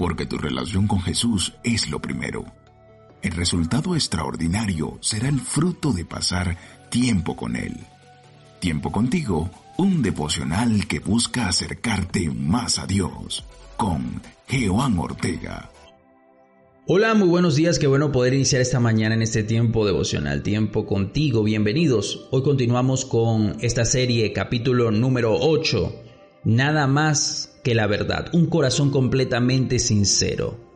porque tu relación con Jesús es lo primero. El resultado extraordinario será el fruto de pasar tiempo con Él. Tiempo contigo, un devocional que busca acercarte más a Dios, con Jehová Ortega. Hola, muy buenos días, qué bueno poder iniciar esta mañana en este tiempo devocional, tiempo contigo, bienvenidos. Hoy continuamos con esta serie, capítulo número 8, Nada más que la verdad, un corazón completamente sincero.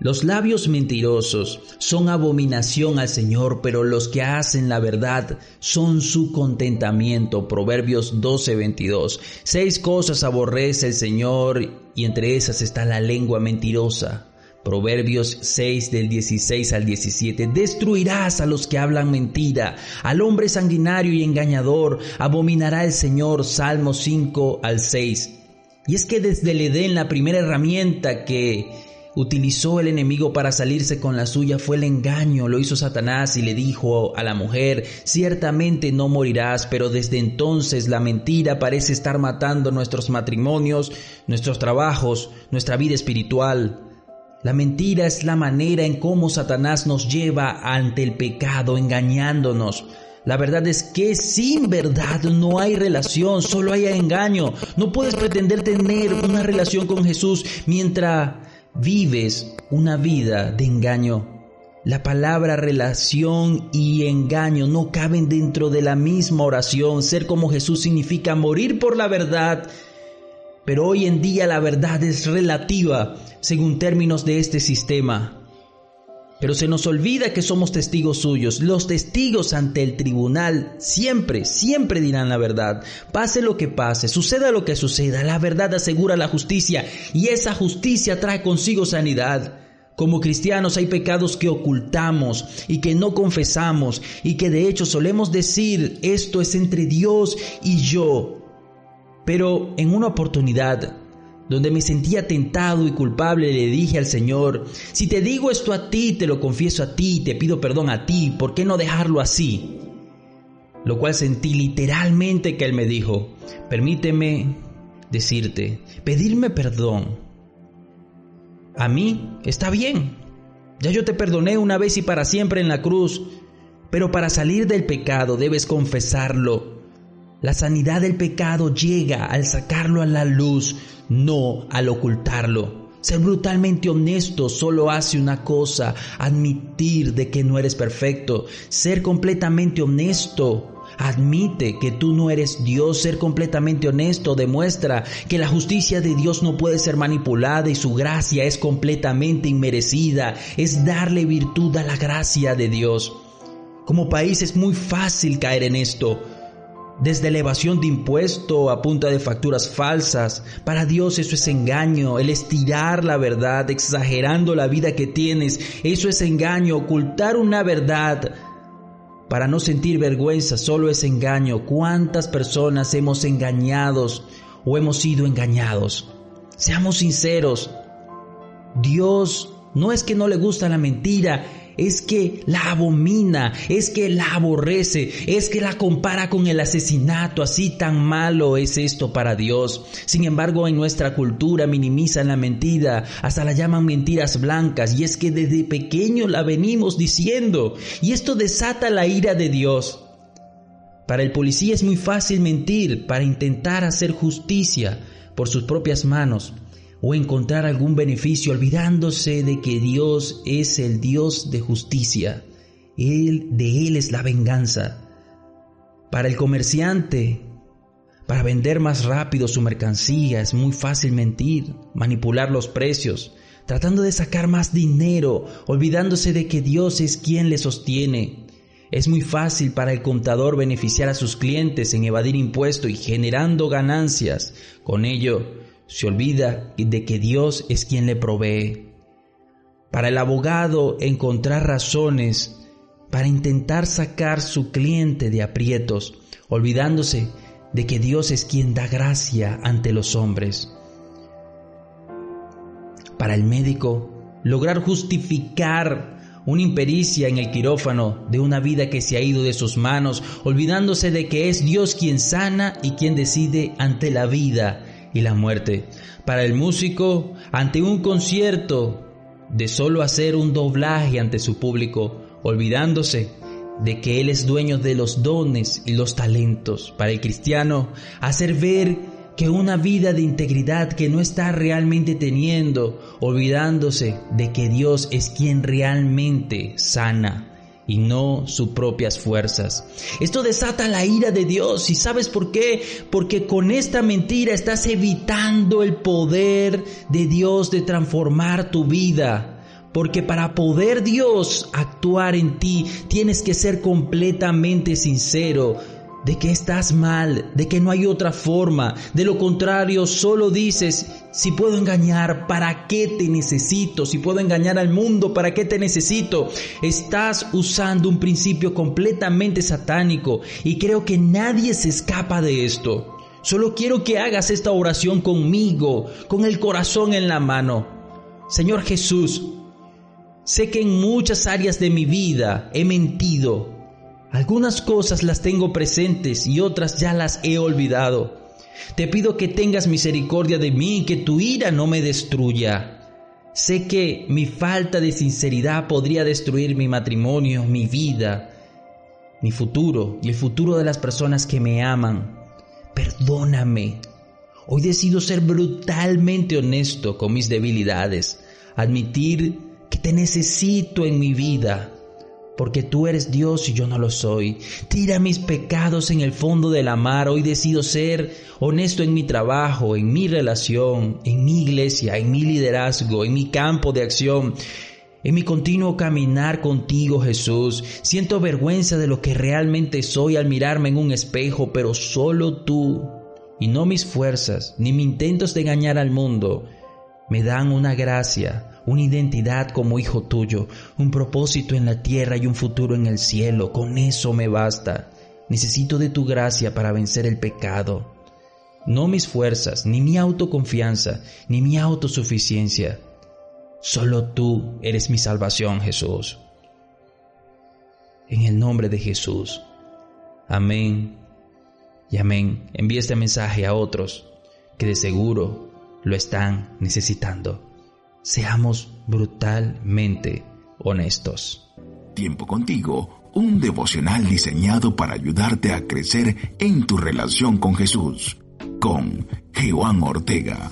Los labios mentirosos son abominación al Señor, pero los que hacen la verdad son su contentamiento. Proverbios 12:22. Seis cosas aborrece el Señor y entre esas está la lengua mentirosa. Proverbios 6 del 16 al 17. Destruirás a los que hablan mentira, al hombre sanguinario y engañador, abominará el Señor. Salmo 5 al 6. Y es que desde el Edén la primera herramienta que utilizó el enemigo para salirse con la suya fue el engaño, lo hizo Satanás y le dijo a la mujer, ciertamente no morirás, pero desde entonces la mentira parece estar matando nuestros matrimonios, nuestros trabajos, nuestra vida espiritual. La mentira es la manera en cómo Satanás nos lleva ante el pecado, engañándonos. La verdad es que sin verdad no hay relación, solo hay engaño. No puedes pretender tener una relación con Jesús mientras vives una vida de engaño. La palabra relación y engaño no caben dentro de la misma oración. Ser como Jesús significa morir por la verdad. Pero hoy en día la verdad es relativa según términos de este sistema. Pero se nos olvida que somos testigos suyos. Los testigos ante el tribunal siempre, siempre dirán la verdad. Pase lo que pase, suceda lo que suceda, la verdad asegura la justicia y esa justicia trae consigo sanidad. Como cristianos hay pecados que ocultamos y que no confesamos y que de hecho solemos decir esto es entre Dios y yo. Pero en una oportunidad donde me sentía tentado y culpable, le dije al Señor, si te digo esto a ti, te lo confieso a ti, te pido perdón a ti, ¿por qué no dejarlo así? Lo cual sentí literalmente que Él me dijo, permíteme decirte, pedirme perdón. A mí está bien, ya yo te perdoné una vez y para siempre en la cruz, pero para salir del pecado debes confesarlo la sanidad del pecado llega al sacarlo a la luz, no al ocultarlo. Ser brutalmente honesto solo hace una cosa, admitir de que no eres perfecto. Ser completamente honesto admite que tú no eres Dios. Ser completamente honesto demuestra que la justicia de Dios no puede ser manipulada y su gracia es completamente inmerecida. Es darle virtud a la gracia de Dios. Como país es muy fácil caer en esto desde elevación de impuesto a punta de facturas falsas. Para Dios eso es engaño, el estirar la verdad, exagerando la vida que tienes, eso es engaño, ocultar una verdad. Para no sentir vergüenza solo es engaño. ¿Cuántas personas hemos engañados o hemos sido engañados? Seamos sinceros. Dios no es que no le gusta la mentira, es que la abomina, es que la aborrece, es que la compara con el asesinato, así tan malo es esto para Dios. Sin embargo, en nuestra cultura minimizan la mentira, hasta la llaman mentiras blancas, y es que desde pequeño la venimos diciendo, y esto desata la ira de Dios. Para el policía es muy fácil mentir para intentar hacer justicia por sus propias manos o encontrar algún beneficio olvidándose de que Dios es el Dios de justicia. Él, de Él es la venganza. Para el comerciante, para vender más rápido su mercancía es muy fácil mentir, manipular los precios, tratando de sacar más dinero, olvidándose de que Dios es quien le sostiene. Es muy fácil para el contador beneficiar a sus clientes en evadir impuestos y generando ganancias. Con ello, se olvida de que Dios es quien le provee. Para el abogado encontrar razones para intentar sacar su cliente de aprietos, olvidándose de que Dios es quien da gracia ante los hombres. Para el médico, lograr justificar una impericia en el quirófano de una vida que se ha ido de sus manos, olvidándose de que es Dios quien sana y quien decide ante la vida y la muerte. Para el músico, ante un concierto, de solo hacer un doblaje ante su público, olvidándose de que Él es dueño de los dones y los talentos. Para el cristiano, hacer ver que una vida de integridad que no está realmente teniendo, olvidándose de que Dios es quien realmente sana y no sus propias fuerzas. Esto desata la ira de Dios y sabes por qué? Porque con esta mentira estás evitando el poder de Dios de transformar tu vida. Porque para poder Dios actuar en ti tienes que ser completamente sincero de que estás mal, de que no hay otra forma. De lo contrario, solo dices, si puedo engañar, ¿para qué te necesito? Si puedo engañar al mundo, ¿para qué te necesito? Estás usando un principio completamente satánico y creo que nadie se escapa de esto. Solo quiero que hagas esta oración conmigo, con el corazón en la mano. Señor Jesús, sé que en muchas áreas de mi vida he mentido, algunas cosas las tengo presentes y otras ya las he olvidado. Te pido que tengas misericordia de mí y que tu ira no me destruya. Sé que mi falta de sinceridad podría destruir mi matrimonio, mi vida, mi futuro y el futuro de las personas que me aman. Perdóname. Hoy decido ser brutalmente honesto con mis debilidades, admitir que te necesito en mi vida porque tú eres Dios y yo no lo soy. Tira mis pecados en el fondo de la mar. Hoy decido ser honesto en mi trabajo, en mi relación, en mi iglesia, en mi liderazgo, en mi campo de acción. En mi continuo caminar contigo, Jesús, siento vergüenza de lo que realmente soy al mirarme en un espejo, pero solo tú, y no mis fuerzas, ni mis intentos de engañar al mundo, me dan una gracia, una identidad como hijo tuyo, un propósito en la tierra y un futuro en el cielo. Con eso me basta. Necesito de tu gracia para vencer el pecado. No mis fuerzas, ni mi autoconfianza, ni mi autosuficiencia. Solo tú eres mi salvación, Jesús. En el nombre de Jesús. Amén y amén. Envíe este mensaje a otros que de seguro lo están necesitando seamos brutalmente honestos. Tiempo contigo, un devocional diseñado para ayudarte a crecer en tu relación con Jesús, con Juan Ortega.